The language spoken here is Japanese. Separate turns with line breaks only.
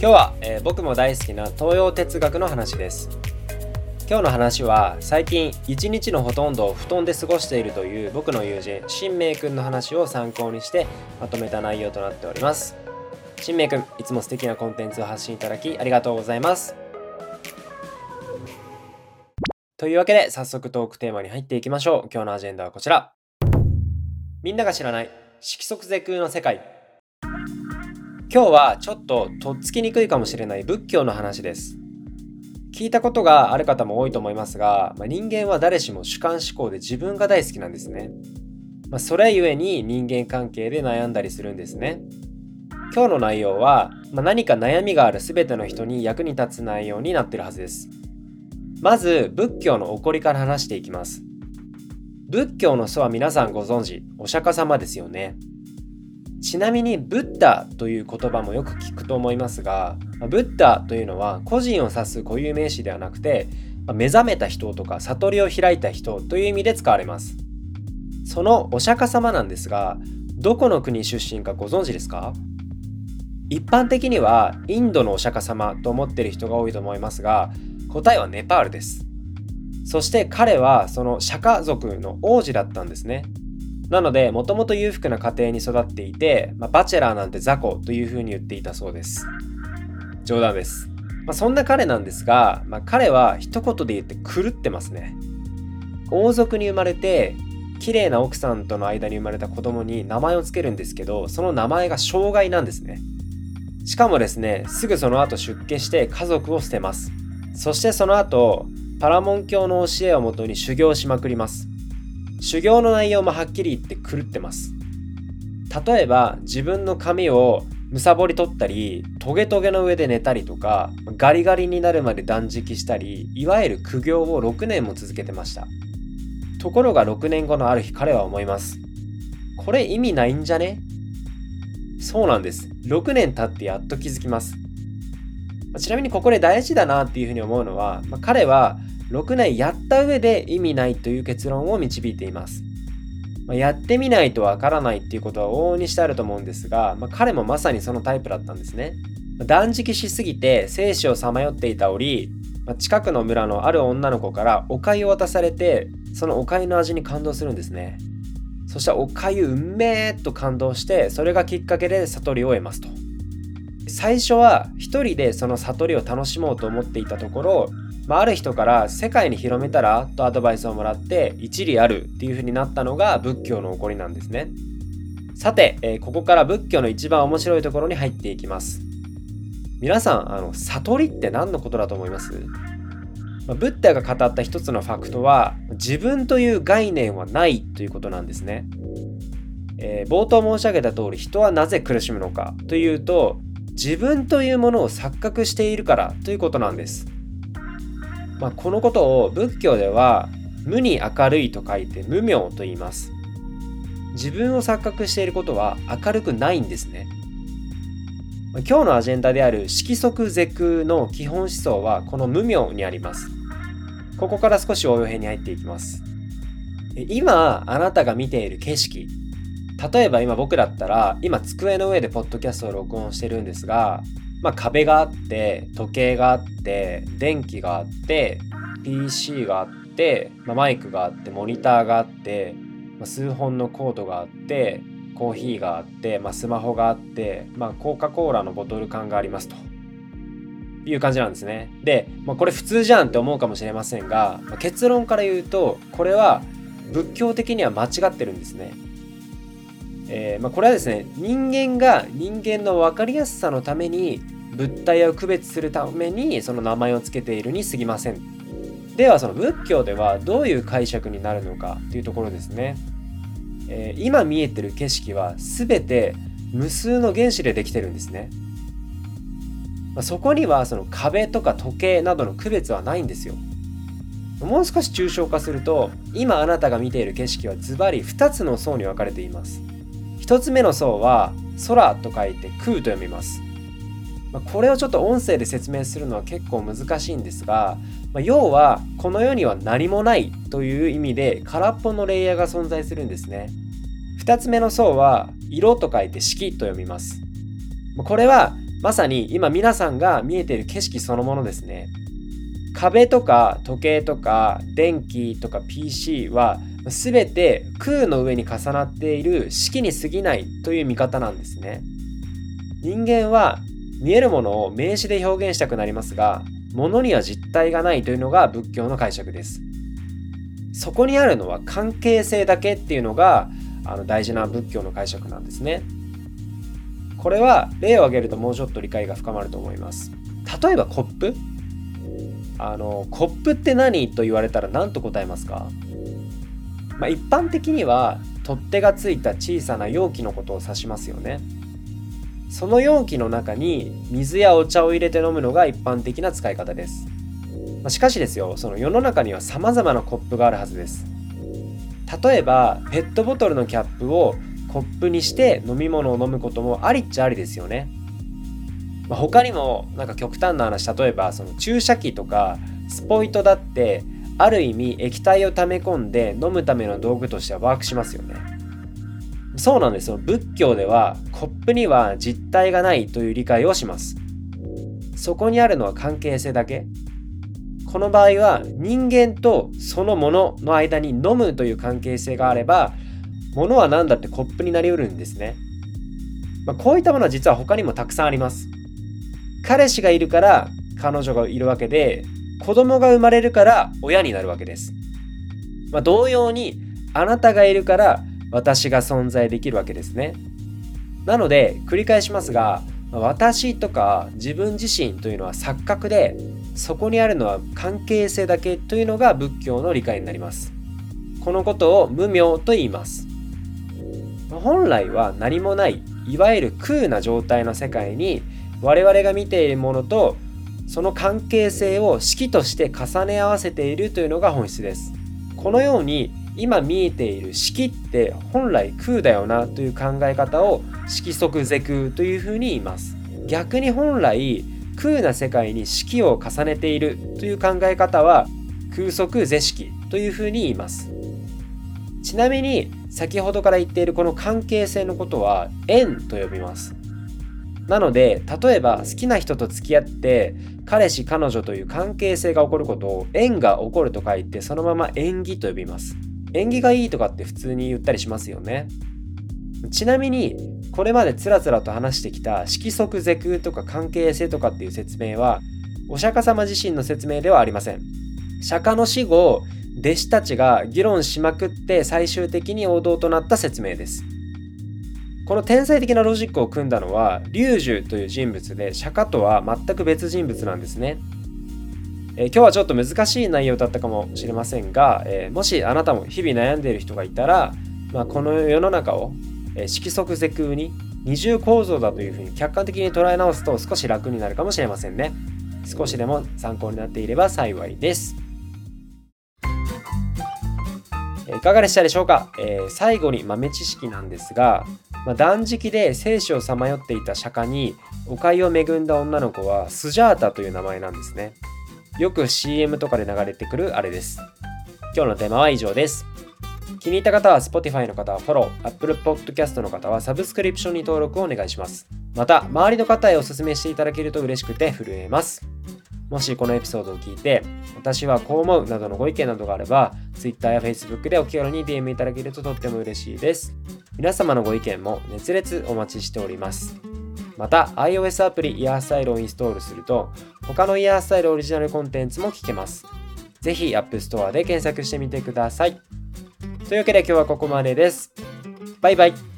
今日は、えー、僕も大好きな東洋哲学の話です。今日の話は最近一日のほとんどを布団で過ごしているという僕の友人新明くんの話を参考にしてまとめた内容となっております。新明くんいつも素敵なコンテンツを発信いただきありがとうございます。というわけで早速トークテーマに入っていきましょう。今日のアジェンダはこちら。みんなが知らない色即是空の世界。今日はちょっととっつきにくいかもしれない仏教の話です。聞いたことがある方も多いと思いますが、まあ、人間は誰しも主観思考で自分が大好きなんですね。まあ、それゆえに人間関係で悩んだりするんですね。今日の内容は、まあ、何か悩みがある全ての人に役に立つ内容になってるはずです。まず仏教の起こりから話していきます。仏教の祖は皆さんご存知、お釈迦様ですよね。ちなみにブッダという言葉もよく聞くと思いますがブッダというのは個人を指す固有名詞ではなくて目覚めた人とか悟りを開いた人という意味で使われます。そのお釈迦様なんですがどこの国出身かご存知ですか？一般的にはインドのお釈迦様と思ってる人が多いと思いますが答えはネパールです。そして彼はその釈迦族の王子だったんですね。なので、もともと裕福な家庭に育っていて、まあ、バチェラーなんて雑魚というふうに言っていたそうです。冗談です。まあ、そんな彼なんですが、まあ、彼は一言で言って狂ってますね。王族に生まれて、綺麗な奥さんとの間に生まれた子供に名前を付けるんですけど、その名前が障害なんですね。しかもですね、すぐその後出家して家族を捨てます。そしてその後、パラモン教の教えをもとに修行しまくります。修行の内容もはっきり言って狂ってます。例えば自分の髪をむさぼり取ったりトゲトゲの上で寝たりとかガリガリになるまで断食したりいわゆる苦行を6年も続けてました。ところが6年後のある日彼は思います。これ意味ないんじゃね？そうなんです。6年経ってやっと気づきます。ちなみにここで大事だなっていうふうに思うのは、まあ、彼は6年やった上で意味ないという結論を導いています。まあ、やってみないとわからないっていうことは往々にしてあると思うんですが、まあ、彼もまさにそのタイプだったんですね。断食しすぎて生死をさまよっていた折、まあ、近くの村のある女の子からお粥を渡されてそのお粥の味に感動するんですね。そしたらお粥うめーと感動してそれがきっかけで悟りを得ますと。最初は一人でその悟りを楽しもうと思っていたところまあ、ある人から世界に広めたらとアドバイスをもらって一理あるっていう風になったのが仏教の起こりなんですね。さて、えー、ここから仏教の一番面白いところに入っていきます。皆さん、あの悟りって何のことだと思います、ブッダが語った一つのファクトは自分という概念はないということなんですね。えー、冒頭申し上げた通り人はなぜ苦しむのかというと自分というものを錯覚しているからということなんです。まあ、このことを仏教では無に明るいと書いて無明と言います。自分を錯覚していることは明るくないんですね。今日のアジェンダである色即是空の基本思想はこの無明にあります。ここから少し応用編に入っていきます。今あなたが見ている景色例えば今僕だったら今机の上でポッドキャストを録音してるんですがまあ、壁があって時計があって電気があって PC があって、まあ、マイクがあってモニターがあって、まあ、数本のコードがあってコーヒーがあって、まあ、スマホがあって、まあ、コカ・コーラのボトル缶がありますという感じなんですね。で、まあ、これ普通じゃんって思うかもしれませんが、まあ、結論から言うとこれは仏教的には間違ってるんですね。えー、まあ、これはですね人間が人間の分かりやすさのために物体を区別するためにその名前を付けているに過ぎません。ではその仏教ではどういう解釈になるのかというところですね、えー、今見えてる景色は全て無数の原子でできてるんですね。まあ、そこにはその壁とか時計などの区別はないんですよ。もう少し抽象化すると今あなたが見ている景色はズバリ2つの層に分かれています。1つ目の層は空と書いて空と読みます。まこれをちょっと音声で説明するのは結構難しいんですが、まあ、要はこの世には何もないという意味で空っぽのレイヤーが存在するんですね。2つ目の層は色と書いて色と読みます。これはまさに今皆さんが見えている景色そのものですね。壁とか時計とか電気とか PC は全て空の上に重なっている式に過ぎないという見方なんですね。人間は見えるものを名詞で表現したくなりますが物には実体がないというのが仏教の解釈です。そこにあるのは関係性だけっていうのがあの大事な仏教の解釈なんですね。これは例を挙げるともうちょっと理解が深まると思います。例えばコップ。あのコップって何と言われたら何と答えますか、まあ、一般的には取っ手がついた小さな容器のことを指しますよね。その容器の中に水やお茶を入れて飲むのが一般的な使い方です。ましかしですよ、その世の中には様々なコップがあるはずです。例えば、ペットボトルのキャップをコップにして飲み物を飲むこともありっちゃありですよね。まあ、他にもなんか極端な話、例えばその注射器とかスポイトだってある意味液体を溜め込んで飲むための道具としてはワークしますよね。そうなんですよ。仏教ではコップには実体がないという理解をします。そこにあるのは関係性だけ。この場合は人間とそのものの間に飲むという関係性があれば、ものは何だってコップになりうるんですね。まあ、こういったものは実は他にもたくさんあります。彼氏がいるから彼女がいるわけで、子供が生まれるから親になるわけです。まあ、同様に、あなたがいるから私が存在できるわけですね。なので繰り返しますが私とか自分自身というのは錯覚でそこにあるのは関係性だけというのが仏教の理解になります。このことを無明と言います。本来は何もないいわゆる空な状態の世界に我々が見ているものとその関係性を式として重ね合わせているというのが本質です。このように今見えている式って本来空だよなという考え方を色即是空というふうに言います。逆に本来空な世界に式を重ねているという考え方は空即是式というふうに言います。ちなみに先ほどから言っているこの関係性のことは縁と呼びます。なので例えば好きな人と付き合って彼氏彼女という関係性が起こることを縁が起こると書いてそのまま縁起と呼びます縁起がいいとかって普通に言ったりしますよね。ちなみにこれまでつらつらと話してきた色即是空とか関係性とかっていう説明はお釈迦様自身の説明ではありません。釈迦の死後弟子たちが議論しまくって最終的に王道となった説明です。この天才的なロジックを組んだのは龍樹という人物で釈迦とは全く別人物なんですね。えー、今日はちょっと難しい内容だったかもしれませんが、えー、もしあなたも日々悩んでいる人がいたら、まあ、この世の中を、えー、色即是空に二重構造だというふうに客観的に捉え直すと少し楽になるかもしれませんね。少しでも参考になっていれば幸いです。いかがでしたでしょうか、えー、最後に豆知識なんですが、まあ、断食で生死をさまよっていた釈迦にお粥を恵んだ女の子はスジャータという名前なんですね。よく CM とかで流れてくるあれです。今日のテーマは以上です。気に入った方は Spotify の方はフォロー、Apple Podcast の方はサブスクリプションに登録をお願いします。また、周りの方へお勧めしていただけると嬉しくて震えます。もしこのエピソードを聞いて、私はこう思うなどのご意見などがあれば、Twitter や Facebook でお気軽に DM いただけるととっても嬉しいです。皆様のご意見も熱烈お待ちしております。また iOS アプリイヤースタイルをインストールすると他のイヤースタイルオリジナルコンテンツも聞けます。ぜひ App Store で検索してみてください。というわけで今日はここまでです。バイバイ。